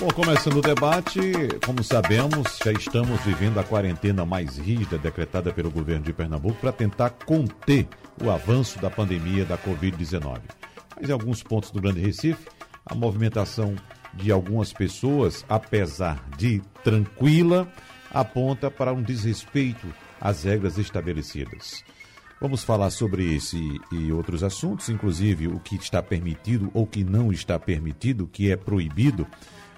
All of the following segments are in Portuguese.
Bom, começando o debate, como sabemos, já estamos vivendo a quarentena mais rígida decretada pelo governo de Pernambuco para tentar conter o avanço da pandemia da Covid-19. Mas em alguns pontos do Grande Recife, a movimentação de algumas pessoas, apesar de tranquila, aponta para um desrespeito às regras estabelecidas. Vamos falar sobre esse e outros assuntos, inclusive o que está permitido ou que não está permitido, o que é proibido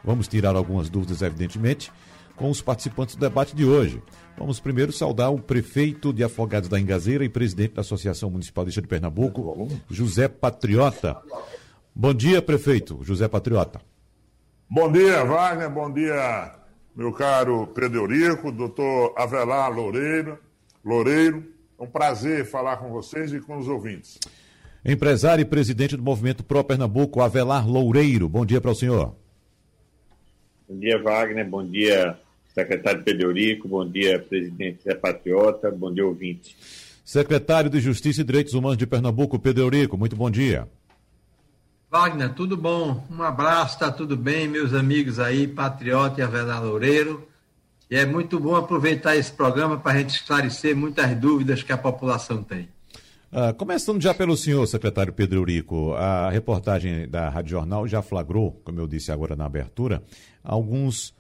Vamos tirar algumas dúvidas, evidentemente, com os participantes do debate de hoje. Vamos primeiro saudar o prefeito de Afogados da Engazeira e presidente da Associação Municipalista de Pernambuco, José Patriota. Bom dia, prefeito José Patriota. Bom dia, Wagner. Bom dia, meu caro Pedro Eurico, doutor Avelar Loureiro. Loureiro. É um prazer falar com vocês e com os ouvintes. Empresário e presidente do Movimento Pro Pernambuco, Avelar Loureiro. Bom dia para o senhor. Bom dia, Wagner. Bom dia, secretário Pedro Bom dia, presidente Zé Patriota. Bom dia, ouvinte. Secretário de Justiça e Direitos Humanos de Pernambuco, Pedro Eurico. Muito bom dia. Wagner, tudo bom? Um abraço, tá tudo bem, meus amigos aí, Patriota e Avelar Loureiro. E é muito bom aproveitar esse programa para a gente esclarecer muitas dúvidas que a população tem. Uh, começando já pelo senhor, secretário Pedro Eurico, a reportagem da Rádio Jornal já flagrou, como eu disse agora na abertura, alguns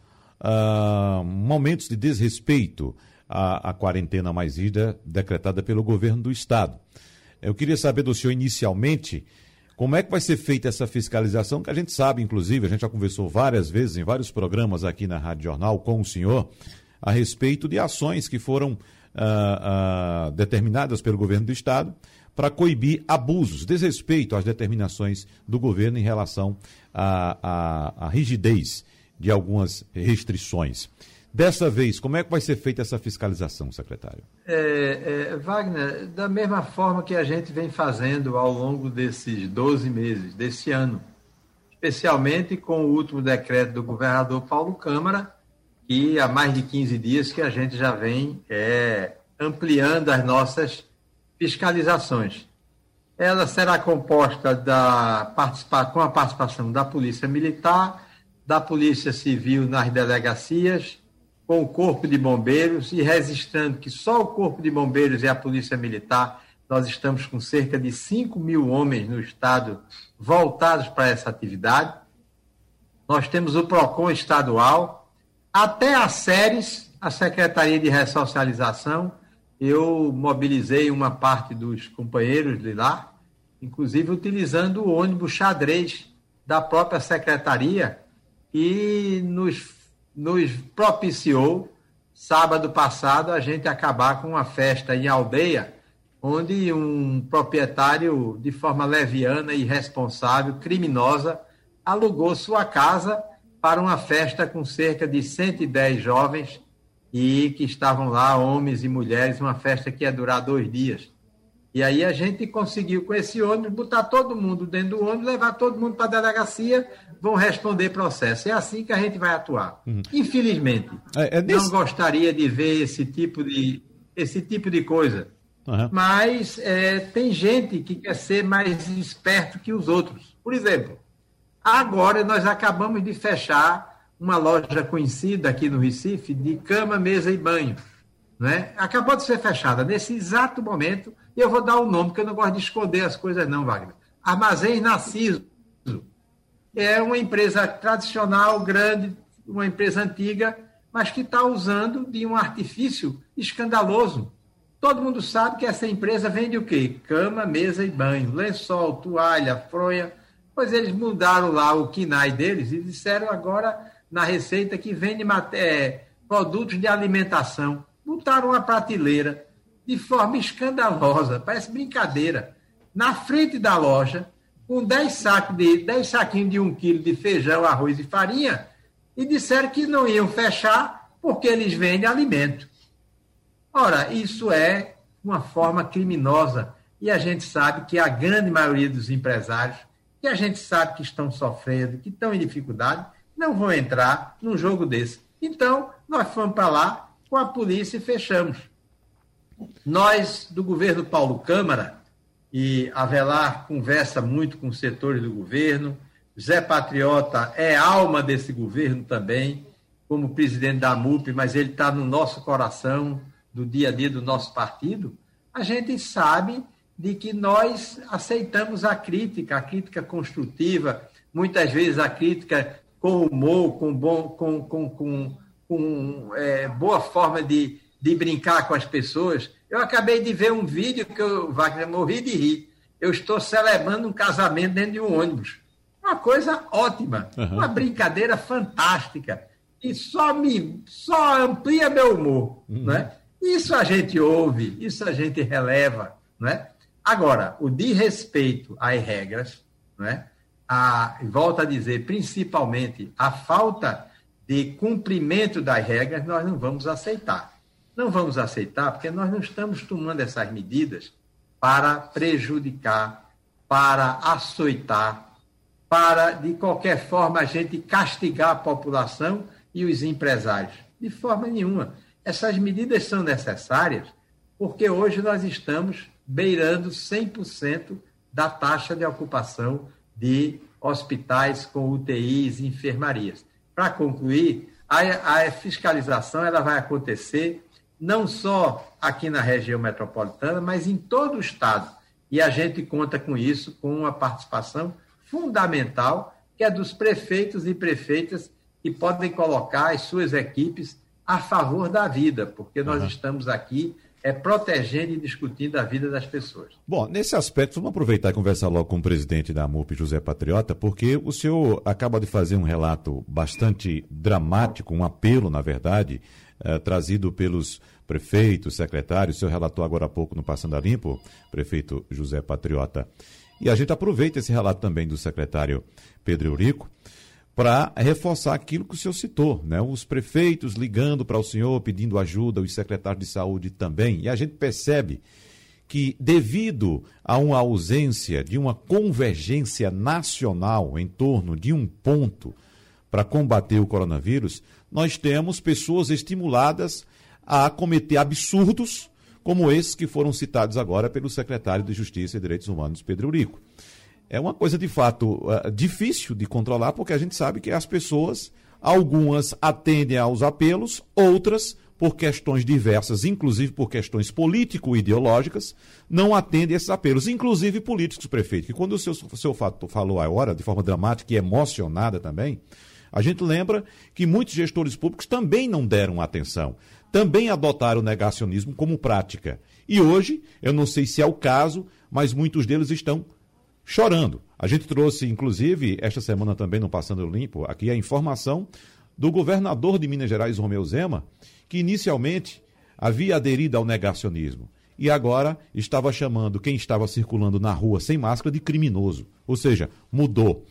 uh, momentos de desrespeito à, à quarentena mais ida decretada pelo governo do Estado. Eu queria saber do senhor inicialmente como é que vai ser feita essa fiscalização, que a gente sabe, inclusive, a gente já conversou várias vezes em vários programas aqui na Rádio Jornal com o senhor a respeito de ações que foram uh, uh, determinadas pelo governo do Estado para coibir abusos, desrespeito às determinações do governo em relação à, à, à rigidez de algumas restrições. Dessa vez, como é que vai ser feita essa fiscalização, secretário? É, é, Wagner, da mesma forma que a gente vem fazendo ao longo desses 12 meses, desse ano, especialmente com o último decreto do governador Paulo Câmara, e há mais de 15 dias que a gente já vem é, ampliando as nossas fiscalizações. Ela será composta da, participar, com a participação da Polícia Militar, da Polícia Civil nas delegacias, com o Corpo de Bombeiros e registrando que só o Corpo de Bombeiros e a Polícia Militar, nós estamos com cerca de 5 mil homens no Estado voltados para essa atividade. Nós temos o PROCON estadual, até as séries, a Secretaria de Ressocialização, eu mobilizei uma parte dos companheiros de lá, inclusive utilizando o ônibus xadrez da própria secretaria, e nos, nos propiciou, sábado passado, a gente acabar com uma festa em aldeia, onde um proprietário, de forma leviana, irresponsável, criminosa, alugou sua casa para uma festa com cerca de 110 jovens e que estavam lá, homens e mulheres, uma festa que ia durar dois dias. E aí a gente conseguiu, com esse ônibus, botar todo mundo dentro do ônibus, levar todo mundo para a delegacia, vão responder processo. É assim que a gente vai atuar. Uhum. Infelizmente, é, é nesse... não gostaria de ver esse tipo de, esse tipo de coisa. Uhum. Mas é, tem gente que quer ser mais esperto que os outros. Por exemplo, Agora nós acabamos de fechar uma loja conhecida aqui no Recife de cama, mesa e banho. Né? Acabou de ser fechada nesse exato momento, eu vou dar o um nome, porque eu não gosto de esconder as coisas, não, Wagner. Armazém Narciso. É uma empresa tradicional, grande, uma empresa antiga, mas que está usando de um artifício escandaloso. Todo mundo sabe que essa empresa vende o quê? Cama, mesa e banho, lençol, toalha, fronha, Pois eles mudaram lá o KINAI deles e disseram agora na receita que vende é, produtos de alimentação. Botaram uma prateleira de forma escandalosa, parece brincadeira, na frente da loja, com 10 sacos de 10 saquinhos de um quilo de feijão, arroz e farinha, e disseram que não iam fechar porque eles vendem alimento. Ora, isso é uma forma criminosa e a gente sabe que a grande maioria dos empresários, que a gente sabe que estão sofrendo, que estão em dificuldade, não vão entrar num jogo desse. Então, nós fomos para lá com a polícia e fechamos. Nós, do governo Paulo Câmara, e Avelar conversa muito com os setores do governo, Zé Patriota é alma desse governo também, como presidente da MUP, mas ele está no nosso coração, do dia a dia do nosso partido. A gente sabe de que nós aceitamos a crítica, a crítica construtiva, muitas vezes a crítica com humor, com, bom, com, com, com, com é, boa forma de, de brincar com as pessoas. Eu acabei de ver um vídeo que eu, Wagner, morri de rir. Eu estou celebrando um casamento dentro de um ônibus. Uma coisa ótima, uhum. uma brincadeira fantástica. E só me só amplia meu humor. Uhum. Né? Isso a gente ouve, isso a gente releva. Né? Agora, o de respeito às regras, né? a, volto a dizer, principalmente a falta de cumprimento das regras, nós não vamos aceitar. Não vamos aceitar porque nós não estamos tomando essas medidas para prejudicar, para açoitar, para, de qualquer forma, a gente castigar a população e os empresários. De forma nenhuma. Essas medidas são necessárias porque hoje nós estamos beirando 100% da taxa de ocupação de hospitais com UTIs e enfermarias. Para concluir, a, a, fiscalização ela vai acontecer não só aqui na região metropolitana, mas em todo o estado. E a gente conta com isso, com uma participação fundamental, que é dos prefeitos e prefeitas que podem colocar as suas equipes a favor da vida, porque nós uhum. estamos aqui é protegendo e discutindo a vida das pessoas. Bom, nesse aspecto, vamos aproveitar e conversar logo com o presidente da MUP, José Patriota, porque o senhor acaba de fazer um relato bastante dramático, um apelo, na verdade, eh, trazido pelos prefeitos, secretários. O senhor relatou agora há pouco no Passando a Limpo, prefeito José Patriota. E a gente aproveita esse relato também do secretário Pedro Eurico para reforçar aquilo que o senhor citou, né? Os prefeitos ligando para o senhor pedindo ajuda, os secretários de saúde também. E a gente percebe que, devido a uma ausência de uma convergência nacional em torno de um ponto para combater o coronavírus, nós temos pessoas estimuladas a cometer absurdos como esses que foram citados agora pelo secretário de Justiça e Direitos Humanos, Pedro Eurico é uma coisa de fato uh, difícil de controlar, porque a gente sabe que as pessoas, algumas atendem aos apelos, outras, por questões diversas, inclusive por questões político-ideológicas, não atendem esses apelos, inclusive políticos, prefeito. Que quando o seu, seu falou agora, de forma dramática e emocionada também, a gente lembra que muitos gestores públicos também não deram atenção, também adotaram o negacionismo como prática. E hoje, eu não sei se é o caso, mas muitos deles estão chorando. A gente trouxe, inclusive, esta semana também no Passando Limpo, aqui a informação do governador de Minas Gerais, Romeu Zema, que inicialmente havia aderido ao negacionismo e agora estava chamando quem estava circulando na rua sem máscara de criminoso. Ou seja, mudou.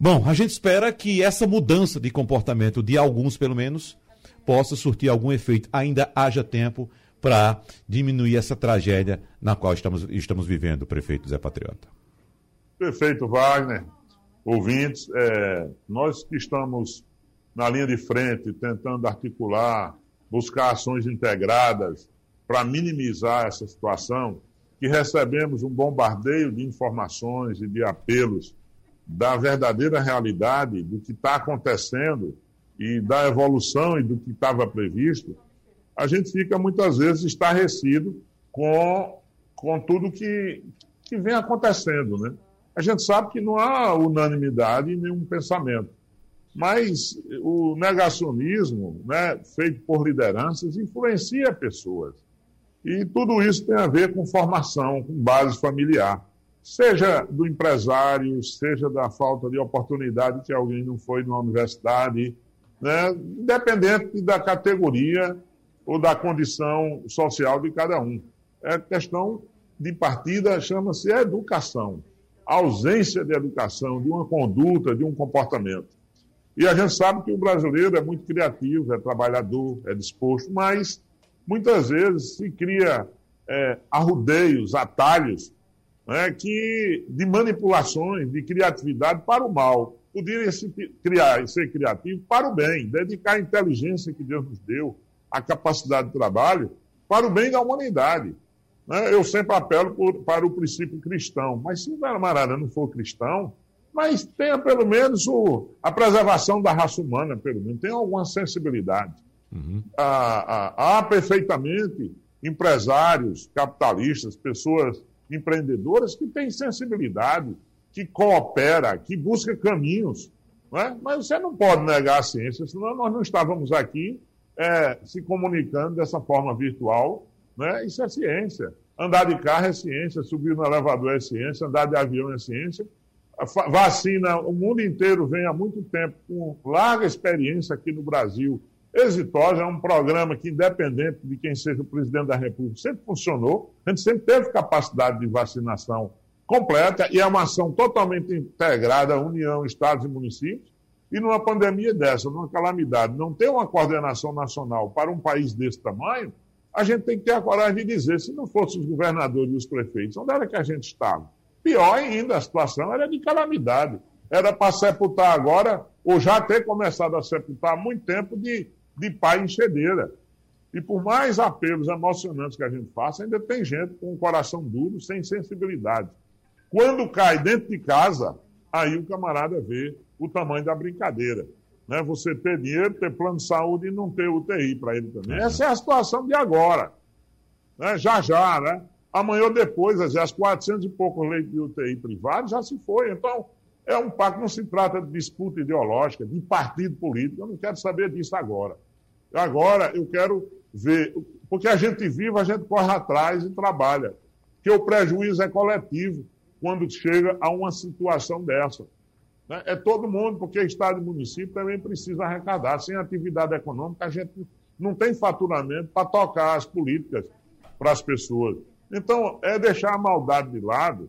Bom, a gente espera que essa mudança de comportamento de alguns, pelo menos, possa surtir algum efeito. Ainda haja tempo para diminuir essa tragédia na qual estamos, estamos vivendo, prefeito Zé Patriota. Prefeito Wagner, ouvintes, é, nós que estamos na linha de frente tentando articular, buscar ações integradas para minimizar essa situação, que recebemos um bombardeio de informações e de apelos da verdadeira realidade do que está acontecendo e da evolução e do que estava previsto, a gente fica muitas vezes estarrecido com, com tudo que, que vem acontecendo, né? A gente sabe que não há unanimidade em nenhum pensamento. Mas o negacionismo, né, feito por lideranças, influencia pessoas. E tudo isso tem a ver com formação, com base familiar. Seja do empresário, seja da falta de oportunidade que alguém não foi numa universidade, né, independente da categoria ou da condição social de cada um. É questão de partida, chama-se educação ausência de educação, de uma conduta, de um comportamento. E a gente sabe que o brasileiro é muito criativo, é trabalhador, é disposto, mas muitas vezes se cria é, arrudeios, atalhos, né, que, de manipulações, de criatividade para o mal. Poderia se criar e ser criativo para o bem, dedicar a inteligência que Deus nos deu, a capacidade de trabalho, para o bem da humanidade. Né? Eu sempre apelo por, para o princípio cristão, mas se o camarada não for cristão, mas tenha pelo menos o, a preservação da raça humana, pelo menos, tenha alguma sensibilidade. Uhum. Ah, ah, há perfeitamente empresários, capitalistas, pessoas empreendedoras que têm sensibilidade, que coopera, que busca caminhos. É? Mas você não pode negar a ciência, senão nós não estávamos aqui é, se comunicando dessa forma virtual. Né? Isso é ciência. Andar de carro é ciência, subir no elevador é ciência, andar de avião é ciência. A vacina, o mundo inteiro vem há muito tempo com larga experiência aqui no Brasil exitosa, é um programa que, independente de quem seja o presidente da República, sempre funcionou. A gente sempre teve capacidade de vacinação completa e é uma ação totalmente integrada, União, Estados e municípios. E numa pandemia dessa, numa calamidade, não ter uma coordenação nacional para um país desse tamanho, a gente tem que ter a coragem de dizer, se não fossem os governadores e os prefeitos, onde era que a gente estava? Pior ainda, a situação era de calamidade. Era para sepultar agora, ou já ter começado a sepultar há muito tempo de de pai enxedeira. E por mais apelos emocionantes que a gente faça, ainda tem gente com o coração duro, sem sensibilidade. Quando cai dentro de casa, aí o camarada vê o tamanho da brincadeira. Né? Você ter dinheiro, ter plano de saúde e não ter UTI para ele também. Uhum. Essa é a situação de agora. Né? Já já, né? Amanhã ou depois, as 400 e poucos leitos de UTI privados já se foi. Então, é um pacto, não se trata de disputa ideológica, de partido político. Eu não quero saber disso agora. Agora eu quero ver, porque a gente vive, a gente corre atrás e trabalha. Que o prejuízo é coletivo quando chega a uma situação dessa. Né? É todo mundo, porque Estado e município também precisa arrecadar. Sem atividade econômica, a gente não tem faturamento para tocar as políticas para as pessoas. Então, é deixar a maldade de lado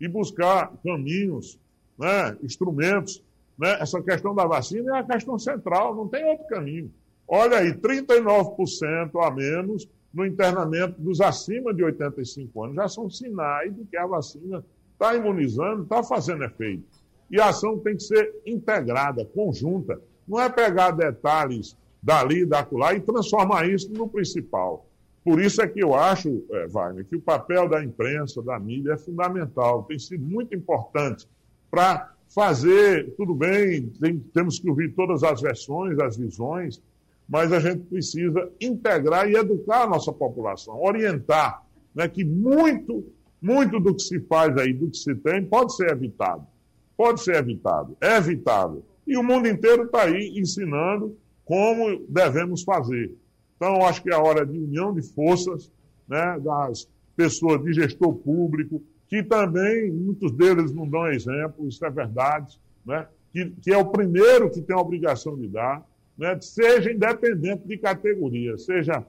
e buscar caminhos, né, instrumentos. Né? Essa questão da vacina é a questão central, não tem outro caminho. Olha aí, 39% a menos no internamento dos acima de 85 anos. Já são sinais de que a vacina está imunizando, está fazendo efeito. E a ação tem que ser integrada, conjunta. Não é pegar detalhes dali, da lá e transformar isso no principal. Por isso é que eu acho, é, Wagner, que o papel da imprensa, da mídia, é fundamental, tem sido muito importante para fazer, tudo bem, tem, temos que ouvir todas as versões, as visões, mas a gente precisa integrar e educar a nossa população, orientar né, que muito, muito do que se faz aí, do que se tem, pode ser evitado. Pode ser evitado, é evitável. E o mundo inteiro está aí ensinando como devemos fazer. Então, acho que é a hora de união de forças né, das pessoas de gestor público, que também, muitos deles não dão exemplo, isso é verdade, né, que, que é o primeiro que tem a obrigação de dar, né, seja independente de categoria, seja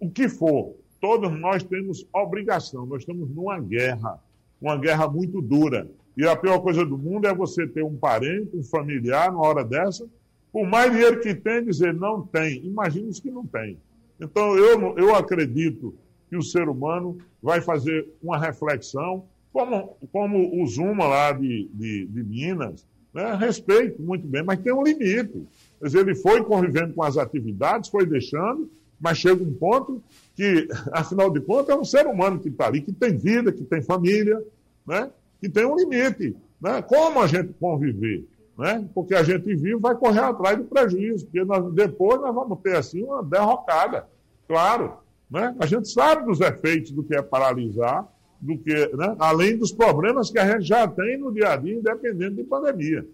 o que for, todos nós temos obrigação, nós estamos numa guerra, uma guerra muito dura. E a pior coisa do mundo é você ter um parente, um familiar, numa hora dessa, por mais dinheiro que tem, dizer não tem. Imagina os que não tem. Então, eu, eu acredito que o ser humano vai fazer uma reflexão, como, como o Zuma lá de, de, de Minas, né? respeito muito bem, mas tem um limite. Mas ele foi convivendo com as atividades, foi deixando, mas chega um ponto que, afinal de contas, é um ser humano que está ali, que tem vida, que tem família, né? Que tem um limite. Né? Como a gente conviver? Né? Porque a gente vive vai correr atrás do prejuízo, porque nós, depois nós vamos ter assim uma derrocada, claro. Né? A gente sabe dos efeitos do que é paralisar, do que, né? além dos problemas que a gente já tem no dia a dia, independente de pandemia.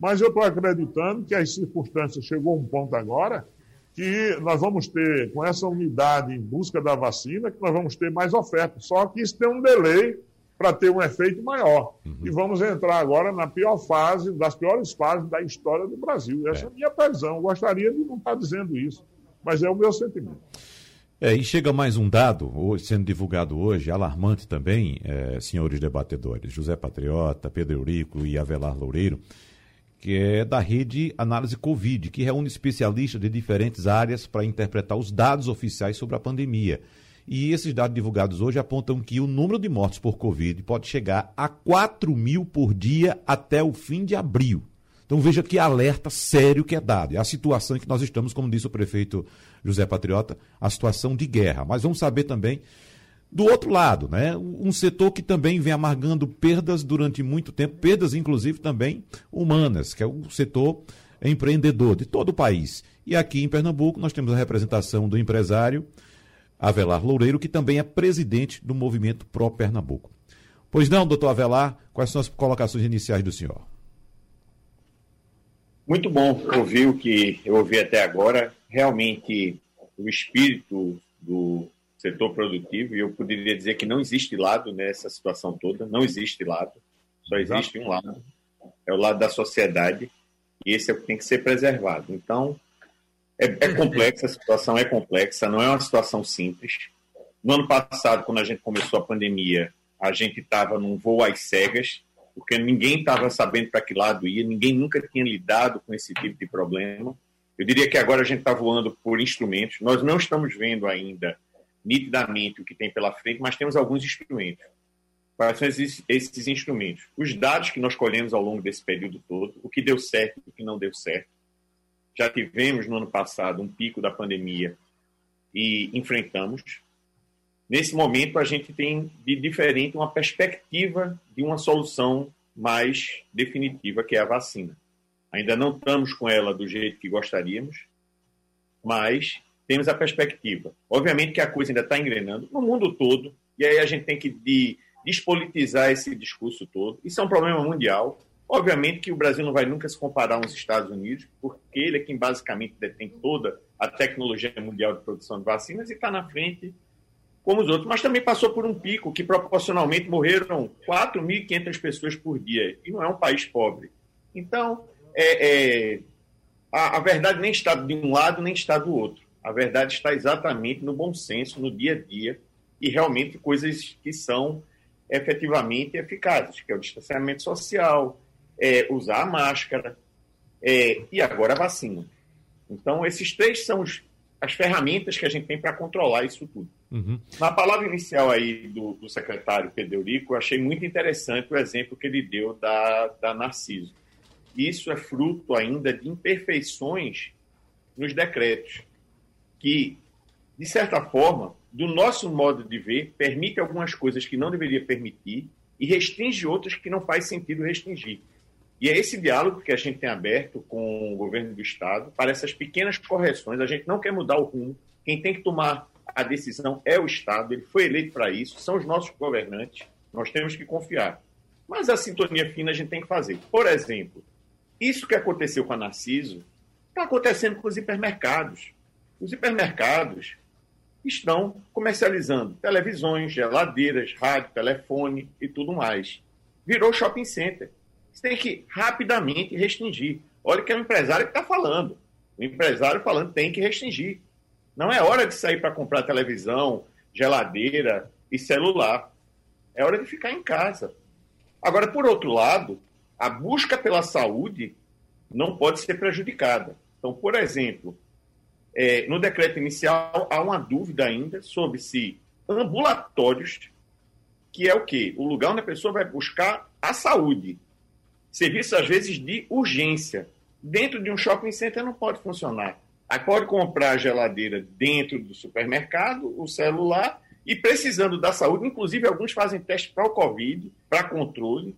Mas eu estou acreditando que as circunstâncias chegou um ponto agora que nós vamos ter, com essa unidade em busca da vacina, que nós vamos ter mais oferta. Só que isso tem um delay para ter um efeito maior. Uhum. E vamos entrar agora na pior fase, das piores fases da história do Brasil. Essa é, é a minha previsão. Gostaria de não estar dizendo isso, mas é o meu sentimento. É, e chega mais um dado, hoje, sendo divulgado hoje, alarmante também, é, senhores debatedores, José Patriota, Pedro Eurico e Avelar Loureiro, que é da rede Análise Covid, que reúne especialistas de diferentes áreas para interpretar os dados oficiais sobre a pandemia. E esses dados divulgados hoje apontam que o número de mortes por Covid pode chegar a 4 mil por dia até o fim de abril. Então veja que alerta sério que é dado. É a situação em que nós estamos, como disse o prefeito José Patriota, a situação de guerra. Mas vamos saber também do outro lado, né? Um setor que também vem amargando perdas durante muito tempo, perdas inclusive também humanas, que é o setor empreendedor de todo o país. E aqui em Pernambuco nós temos a representação do empresário Avelar Loureiro, que também é presidente do movimento Pro Pernambuco. Pois não, doutor Avelar, quais são as colocações iniciais do senhor? Muito bom ouvir o que eu ouvi até agora. Realmente, o espírito do setor produtivo, e eu poderia dizer que não existe lado nessa situação toda, não existe lado, só existe um lado, é o lado da sociedade, e esse é o que tem que ser preservado. Então, é, é complexa, a situação é complexa, não é uma situação simples. No ano passado, quando a gente começou a pandemia, a gente estava num voo às cegas, porque ninguém estava sabendo para que lado ia, ninguém nunca tinha lidado com esse tipo de problema. Eu diria que agora a gente está voando por instrumentos. Nós não estamos vendo ainda nitidamente o que tem pela frente, mas temos alguns instrumentos. Quais são esses, esses instrumentos? Os dados que nós colhemos ao longo desse período todo, o que deu certo o que não deu certo. Já tivemos no ano passado um pico da pandemia e enfrentamos. Nesse momento, a gente tem de diferente uma perspectiva de uma solução mais definitiva, que é a vacina. Ainda não estamos com ela do jeito que gostaríamos, mas temos a perspectiva. Obviamente que a coisa ainda está engrenando no mundo todo, e aí a gente tem que de, despolitizar esse discurso todo. Isso é um problema mundial. Obviamente que o Brasil não vai nunca se comparar aos Estados Unidos, porque ele é quem basicamente detém toda a tecnologia mundial de produção de vacinas e está na frente como os outros, mas também passou por um pico que proporcionalmente morreram 4.500 pessoas por dia, e não é um país pobre. Então, é, é, a, a, verdade nem está de um lado nem está do outro. A verdade está exatamente no bom senso, no dia a dia, e realmente coisas que são efetivamente eficazes, que é o distanciamento social, é, usar a máscara é, e agora a vacina. Então, esses três são os, as ferramentas que a gente tem para controlar isso tudo. Uhum. Na palavra inicial aí do, do secretário Pedro Eurico, eu achei muito interessante o exemplo que ele deu da, da Narciso. Isso é fruto ainda de imperfeições nos decretos, que, de certa forma, do nosso modo de ver, permite algumas coisas que não deveria permitir e restringe outras que não faz sentido restringir. E é esse diálogo que a gente tem aberto com o governo do Estado para essas pequenas correções. A gente não quer mudar o rumo. Quem tem que tomar a decisão é o Estado, ele foi eleito para isso, são os nossos governantes, nós temos que confiar. Mas a sintonia fina a gente tem que fazer. Por exemplo, isso que aconteceu com a Narciso está acontecendo com os hipermercados. Os hipermercados estão comercializando televisões, geladeiras, rádio, telefone e tudo mais. Virou shopping center. Você tem que rapidamente restringir. Olha que é o empresário que está falando. O empresário falando tem que restringir. Não é hora de sair para comprar televisão, geladeira e celular. É hora de ficar em casa. Agora, por outro lado, a busca pela saúde não pode ser prejudicada. Então, por exemplo, é, no decreto inicial há uma dúvida ainda sobre se ambulatórios, que é o quê? O lugar onde a pessoa vai buscar a saúde. Serviço, às vezes, de urgência. Dentro de um shopping center não pode funcionar. Aí pode comprar a geladeira dentro do supermercado, o celular, e precisando da saúde, inclusive alguns fazem teste para o Covid, para controle,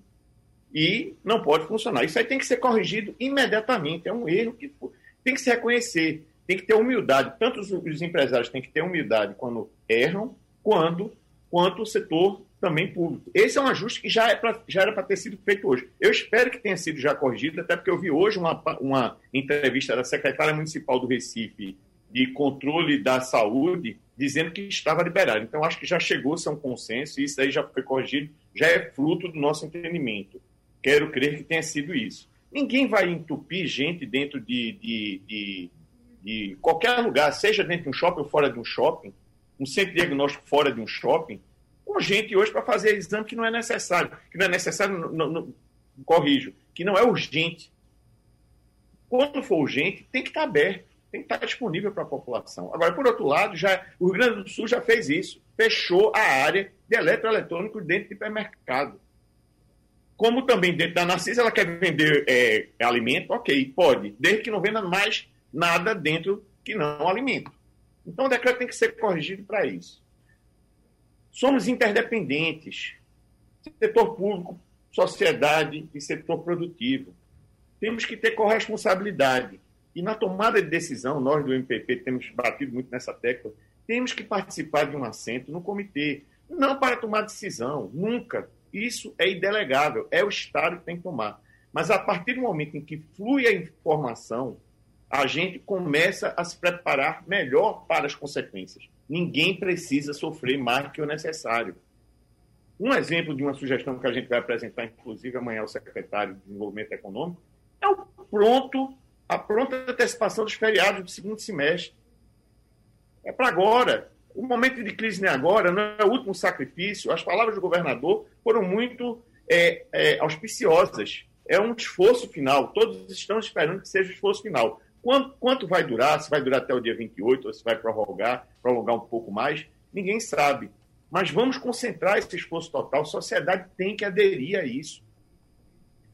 e não pode funcionar. Isso aí tem que ser corrigido imediatamente. É um erro que tem que se reconhecer, tem que ter humildade. Tanto os, os empresários têm que ter humildade quando erram, quando, quanto o setor também público. Esse é um ajuste que já, é pra, já era para ter sido feito hoje. Eu espero que tenha sido já corrigido, até porque eu vi hoje uma, uma entrevista da secretária municipal do Recife de controle da saúde dizendo que estava liberado. Então, acho que já chegou-se a um consenso e isso aí já foi corrigido, já é fruto do nosso entendimento. Quero crer que tenha sido isso. Ninguém vai entupir gente dentro de, de, de, de qualquer lugar, seja dentro de um shopping ou fora de um shopping, um centro diagnóstico fora de um shopping, com gente hoje para fazer exame que não é necessário. Que não é necessário, não, não, corrijo, que não é urgente. Quando for urgente, tem que estar aberto. tem que estar disponível para a população. Agora, por outro lado, já, o Rio Grande do Sul já fez isso, fechou a área de eletroeletrônico dentro do hipermercado. Como também dentro da Narcisa ela quer vender é, alimento, ok, pode, desde que não venda mais nada dentro que não alimento. Então o decreto tem que ser corrigido para isso. Somos interdependentes. Setor público, sociedade e setor produtivo. Temos que ter corresponsabilidade. E na tomada de decisão, nós do MPP temos batido muito nessa tecla, temos que participar de um assento no comitê. Não para tomar decisão, nunca. Isso é indelegável, é o Estado que tem que tomar. Mas a partir do momento em que flui a informação, a gente começa a se preparar melhor para as consequências. Ninguém precisa sofrer mais que o necessário. Um exemplo de uma sugestão que a gente vai apresentar, inclusive amanhã ao secretário de Desenvolvimento Econômico, é o pronto, a pronta antecipação dos feriados do segundo semestre. É para agora. O momento de crise não é agora, não é o último sacrifício. As palavras do governador foram muito é, é, auspiciosas. É um esforço final. Todos estão esperando que seja o esforço final. Quanto, quanto vai durar? Se vai durar até o dia 28 ou se vai prorrogar, prolongar um pouco mais? Ninguém sabe. Mas vamos concentrar esse esforço total. A sociedade tem que aderir a isso.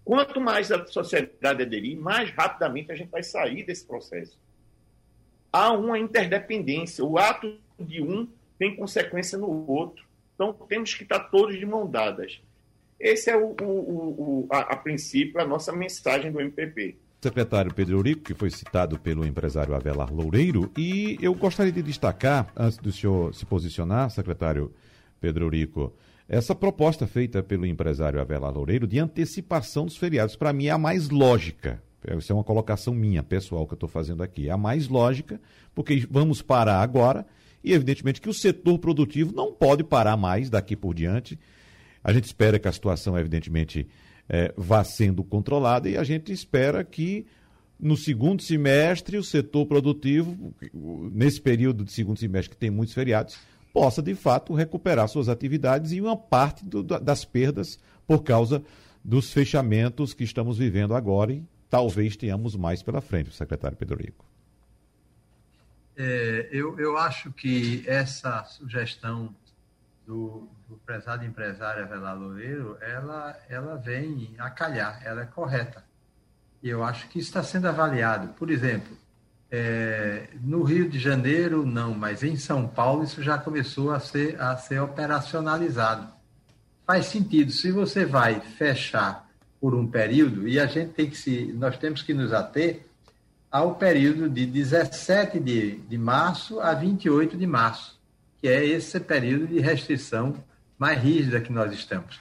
Quanto mais a sociedade aderir, mais rapidamente a gente vai sair desse processo. Há uma interdependência. O ato de um tem consequência no outro. Então, temos que estar todos de mão dadas. Esse é, o, o, o a, a princípio, a nossa mensagem do MPP secretário Pedro Eurico, que foi citado pelo empresário Avelar Loureiro, e eu gostaria de destacar, antes do senhor se posicionar, secretário Pedro Eurico, essa proposta feita pelo empresário Avelar Loureiro de antecipação dos feriados, para mim é a mais lógica. Essa é uma colocação minha, pessoal, que eu estou fazendo aqui. É a mais lógica, porque vamos parar agora, e evidentemente que o setor produtivo não pode parar mais daqui por diante. A gente espera que a situação, evidentemente, é, vá sendo controlada e a gente espera que no segundo semestre o setor produtivo, nesse período de segundo semestre que tem muitos feriados, possa de fato recuperar suas atividades e uma parte do, das perdas por causa dos fechamentos que estamos vivendo agora e talvez tenhamos mais pela frente, secretário Pedro Rico. É, eu, eu acho que essa sugestão do, do prezado empresário Avelar Loureiro, ela, ela vem a calhar, ela é correta. E eu acho que isso está sendo avaliado. Por exemplo, é, no Rio de Janeiro, não, mas em São Paulo isso já começou a ser, a ser operacionalizado. Faz sentido. Se você vai fechar por um período, e a gente tem que se. Nós temos que nos ater ao período de 17 de, de março a 28 de março que é esse período de restrição mais rígida que nós estamos.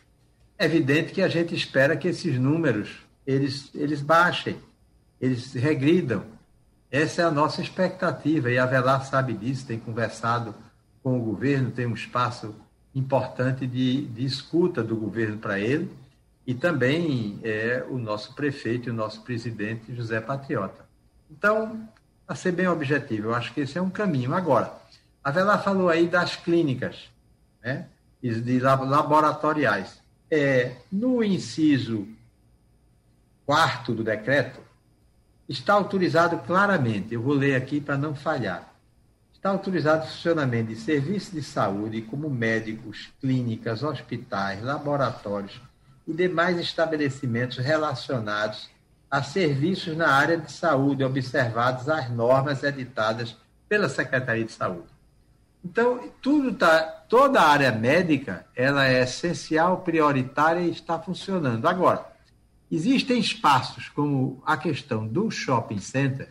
É evidente que a gente espera que esses números eles, eles baixem, eles regridam. Essa é a nossa expectativa e a Velar sabe disso, tem conversado com o governo, tem um espaço importante de, de escuta do governo para ele e também é o nosso prefeito e o nosso presidente José Patriota. Então, para ser bem objetivo, eu acho que esse é um caminho. Agora, a Vela falou aí das clínicas, né? de laboratoriais. É, no inciso quarto do decreto, está autorizado claramente, eu vou ler aqui para não falhar, está autorizado o funcionamento de serviços de saúde como médicos, clínicas, hospitais, laboratórios e demais estabelecimentos relacionados a serviços na área de saúde, observadas as normas editadas pela Secretaria de Saúde. Então, tudo tá, toda a área médica, ela é essencial, prioritária e está funcionando. Agora, existem espaços como a questão do shopping center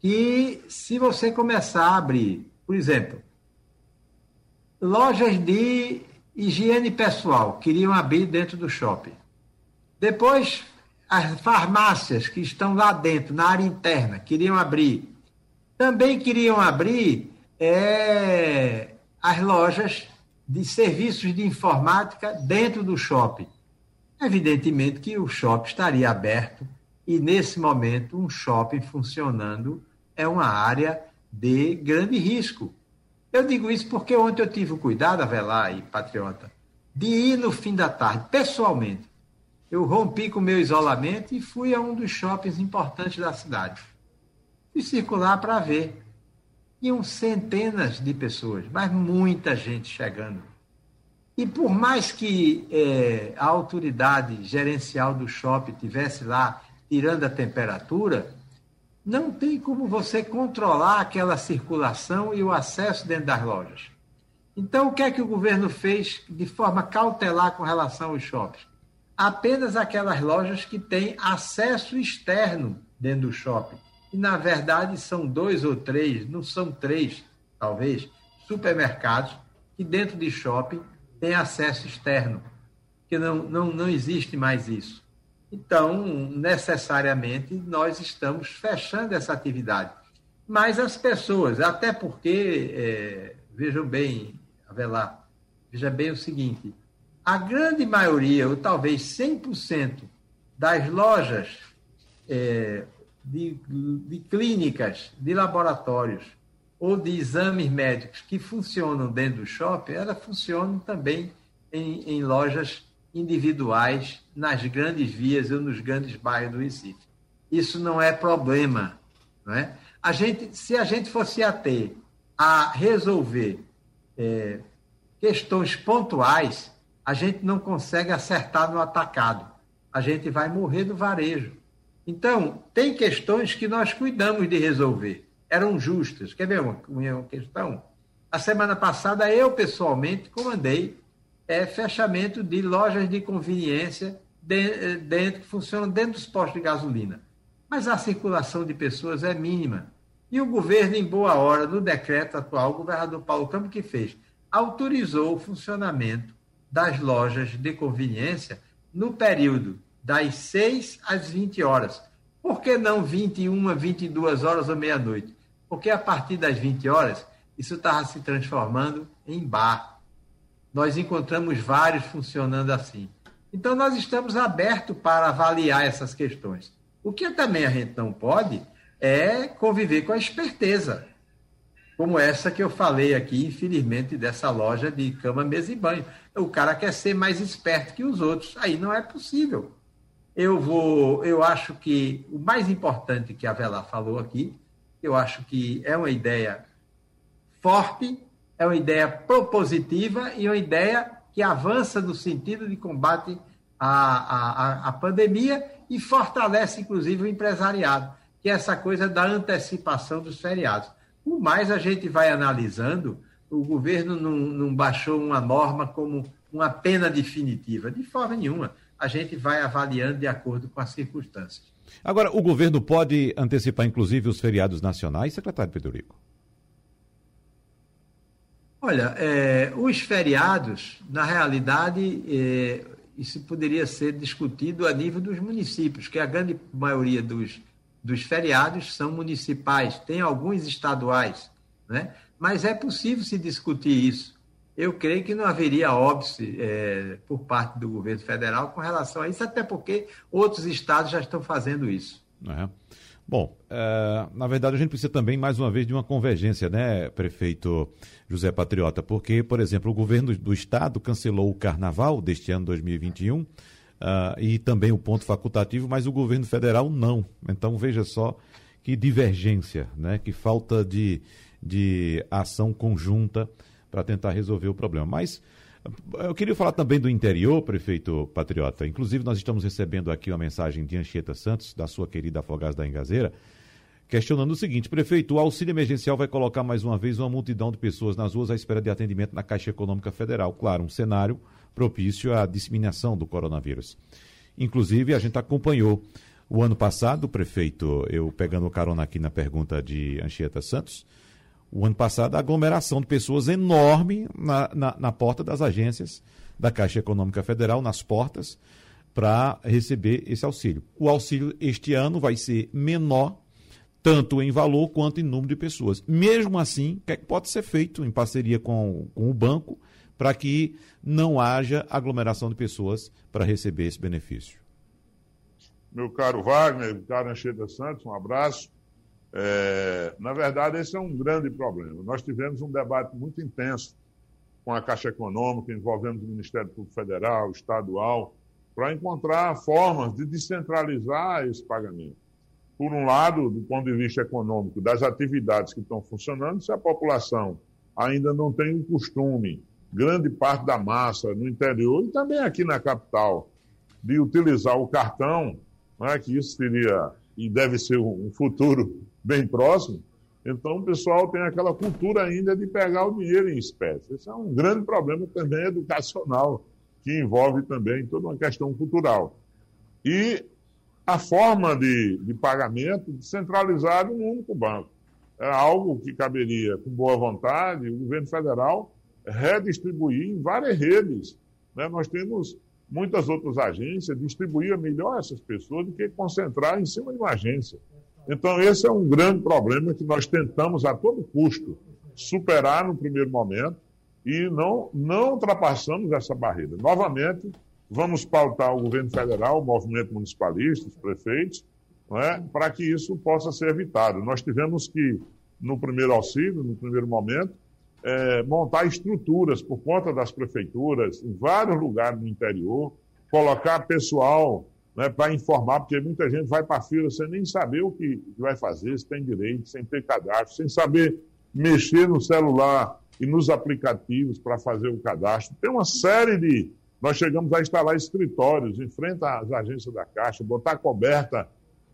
que se você começar a abrir, por exemplo, lojas de higiene pessoal queriam abrir dentro do shopping. Depois, as farmácias que estão lá dentro, na área interna, queriam abrir. Também queriam abrir é, as lojas de serviços de informática dentro do shopping. Evidentemente que o shopping estaria aberto e, nesse momento, um shopping funcionando é uma área de grande risco. Eu digo isso porque ontem eu tive o cuidado, Avelar e Patriota, de ir no fim da tarde, pessoalmente. Eu rompi com o meu isolamento e fui a um dos shoppings importantes da cidade e circular para ver. Tinham centenas de pessoas, mas muita gente chegando. E por mais que é, a autoridade gerencial do shopping tivesse lá tirando a temperatura, não tem como você controlar aquela circulação e o acesso dentro das lojas. Então, o que é que o governo fez de forma cautelar com relação aos shoppings? Apenas aquelas lojas que têm acesso externo dentro do shopping. E, na verdade, são dois ou três, não são três, talvez, supermercados que dentro de shopping têm acesso externo, que não, não, não existe mais isso. Então, necessariamente, nós estamos fechando essa atividade. Mas as pessoas, até porque, é, vejam bem, Avelar, veja bem o seguinte: a grande maioria, ou talvez 100% das lojas é, de, de clínicas, de laboratórios ou de exames médicos que funcionam dentro do shopping, elas funcionam também em, em lojas individuais nas grandes vias ou nos grandes bairros do Recife. Isso não é problema. Não é? a gente, se a gente fosse a ter a resolver é, questões pontuais, a gente não consegue acertar no atacado. A gente vai morrer do varejo. Então, tem questões que nós cuidamos de resolver. Eram justas. Quer ver uma, uma questão? A semana passada, eu pessoalmente comandei é, fechamento de lojas de conveniência de, dentro, que funcionam dentro dos postos de gasolina. Mas a circulação de pessoas é mínima. E o governo, em boa hora, no decreto atual, o governador Paulo Câmara, que fez? Autorizou o funcionamento das lojas de conveniência no período das 6 às 20 horas. Por que não 21, 22 horas ou meia-noite? Porque a partir das 20 horas, isso estava se transformando em bar. Nós encontramos vários funcionando assim. Então, nós estamos abertos para avaliar essas questões. O que também a gente não pode é conviver com a esperteza, como essa que eu falei aqui, infelizmente, dessa loja de cama, mesa e banho. O cara quer ser mais esperto que os outros. Aí não é possível eu vou, eu acho que o mais importante que a Vela falou aqui, eu acho que é uma ideia forte, é uma ideia propositiva e uma ideia que avança no sentido de combate à, à, à pandemia e fortalece, inclusive, o empresariado, que é essa coisa da antecipação dos feriados. O mais a gente vai analisando, o governo não, não baixou uma norma como uma pena definitiva, de forma nenhuma a gente vai avaliando de acordo com as circunstâncias. Agora, o governo pode antecipar, inclusive, os feriados nacionais, secretário Pedro Rico? Olha, é, os feriados, na realidade, é, isso poderia ser discutido a nível dos municípios, que a grande maioria dos, dos feriados são municipais, tem alguns estaduais, né? mas é possível se discutir isso eu creio que não haveria óbice é, por parte do governo federal com relação a isso, até porque outros estados já estão fazendo isso. É. Bom, é, na verdade a gente precisa também, mais uma vez, de uma convergência, né, prefeito José Patriota? Porque, por exemplo, o governo do estado cancelou o carnaval deste ano 2021 uh, e também o ponto facultativo, mas o governo federal não. Então, veja só que divergência, né, que falta de, de ação conjunta para tentar resolver o problema. Mas eh, eu queria falar também do interior, prefeito Patriota. Inclusive, nós estamos recebendo aqui uma mensagem de Anchieta Santos, da sua querida Afogás da Engazeira, questionando o seguinte: prefeito, o auxílio emergencial vai colocar mais uma vez uma multidão de pessoas nas ruas à espera de atendimento na Caixa Econômica Federal. Claro, um cenário propício à disseminação do coronavírus. Inclusive, a gente acompanhou o ano passado, prefeito, eu pegando carona aqui na pergunta de Anchieta Santos o ano passado, a aglomeração de pessoas enorme na, na, na porta das agências da Caixa Econômica Federal, nas portas, para receber esse auxílio. O auxílio este ano vai ser menor, tanto em valor quanto em número de pessoas. Mesmo assim, o que, é que pode ser feito em parceria com, com o banco para que não haja aglomeração de pessoas para receber esse benefício? Meu caro Wagner, caro Anchieta Santos, um abraço. É, na verdade, esse é um grande problema. Nós tivemos um debate muito intenso com a Caixa Econômica, envolvendo o Ministério Público Federal, estadual, para encontrar formas de descentralizar esse pagamento. por um lado, do ponto de vista econômico, das atividades que estão funcionando, se a população ainda não tem um costume, grande parte da massa no interior e também aqui na capital, de utilizar o cartão, né, que isso seria e deve ser um futuro bem próximo, então o pessoal tem aquela cultura ainda de pegar o dinheiro em espécie. Esse é um grande problema também educacional, que envolve também toda uma questão cultural. E a forma de, de pagamento descentralizado em um único banco. É algo que caberia, com boa vontade, o governo federal redistribuir em várias redes. Né? Nós temos muitas outras agências, distribuir melhor essas pessoas do que concentrar em cima de uma agência. Então, esse é um grande problema que nós tentamos a todo custo superar no primeiro momento e não, não ultrapassamos essa barreira. Novamente, vamos pautar o governo federal, o movimento municipalista, os prefeitos, é, para que isso possa ser evitado. Nós tivemos que, no primeiro auxílio, no primeiro momento, é, montar estruturas por conta das prefeituras em vários lugares do interior, colocar pessoal né, para informar, porque muita gente vai para a fila sem nem saber o que vai fazer, se tem direito, sem ter cadastro, sem saber mexer no celular e nos aplicativos para fazer o cadastro. Tem uma série de. Nós chegamos a instalar escritórios em frente às agências da Caixa, botar coberta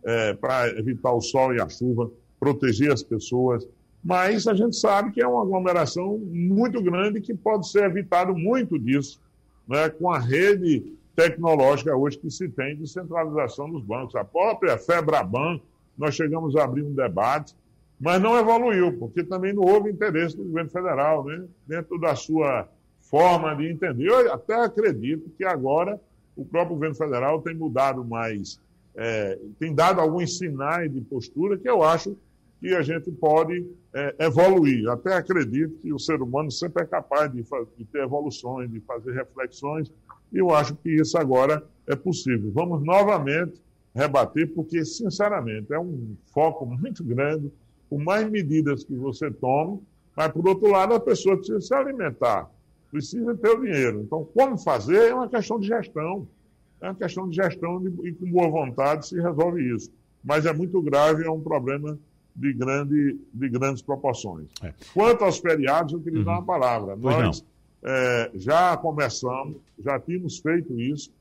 é, para evitar o sol e a chuva, proteger as pessoas. Mas a gente sabe que é uma aglomeração muito grande que pode ser evitado muito disso né, com a rede tecnológica hoje que se tem de centralização dos bancos. A própria Febraban, nós chegamos a abrir um debate, mas não evoluiu, porque também não houve interesse do governo federal, né, dentro da sua forma de entender. Eu até acredito que agora o próprio governo federal tem mudado mais, é, tem dado alguns sinais de postura que eu acho que a gente pode é, evoluir. Até acredito que o ser humano sempre é capaz de, de, ter evoluções, de fazer reflexões, e eu acho que isso agora é possível. Vamos novamente rebater, porque, sinceramente, é um foco muito grande, com mais medidas que você tome, mas, por outro lado, a pessoa precisa se alimentar, precisa ter o dinheiro. Então, como fazer é uma questão de gestão. É uma questão de gestão e com boa vontade se resolve isso. Mas é muito grave, é um problema de, grande, de grandes proporções. É. Quanto aos feriados, eu queria uhum. dar uma palavra. Pois Nós é, já começamos, já tínhamos feito isso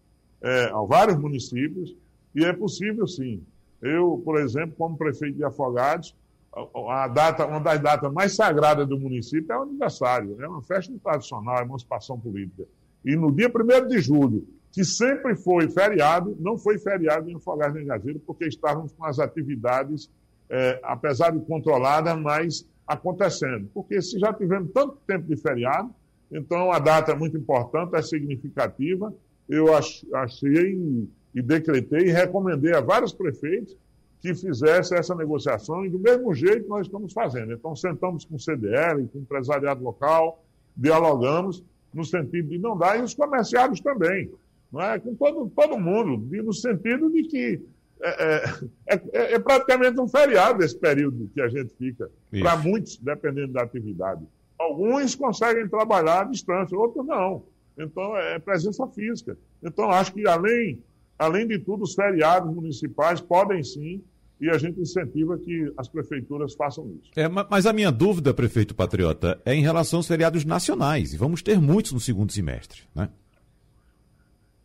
é, a vários municípios, e é possível sim. Eu, por exemplo, como prefeito de Afogados, a, a data, uma das datas mais sagradas do município é o aniversário, é uma festa tradicional, emancipação política. E no dia 1 de julho, que sempre foi feriado, não foi feriado em Afogados nem Gazeiro, porque estávamos com as atividades é, apesar de controlada, mas acontecendo. Porque se já tivemos tanto tempo de feriado, então a data é muito importante, é significativa. Eu achei e decretei e recomendei a vários prefeitos que fizessem essa negociação e do mesmo jeito nós estamos fazendo. Então sentamos com o CDL, com o empresariado local, dialogamos no sentido de não dar, e os comerciários também, não é? com todo, todo mundo, no sentido de que é, é, é, é, praticamente um feriado esse período que a gente fica, para muitos, dependendo da atividade. Alguns conseguem trabalhar à distância, outros não. Então, é presença física. Então, acho que, além, além de tudo, os feriados municipais podem sim, e a gente incentiva que as prefeituras façam isso. É, mas a minha dúvida, prefeito Patriota, é em relação aos feriados nacionais, e vamos ter muitos no segundo semestre, né?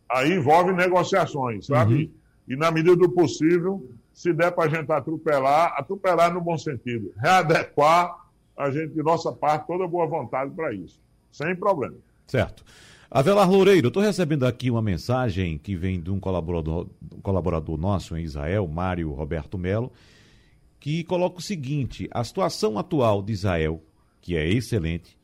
Aí envolve negociações, sabe? Uhum e, na medida do possível, se der para a gente atropelar, atropelar no bom sentido, readequar a gente, de nossa parte, toda boa vontade para isso, sem problema. Certo. Avelar Loureiro, estou recebendo aqui uma mensagem que vem de um colaborador, um colaborador nosso em Israel, Mário Roberto Melo, que coloca o seguinte: a situação atual de Israel, que é excelente,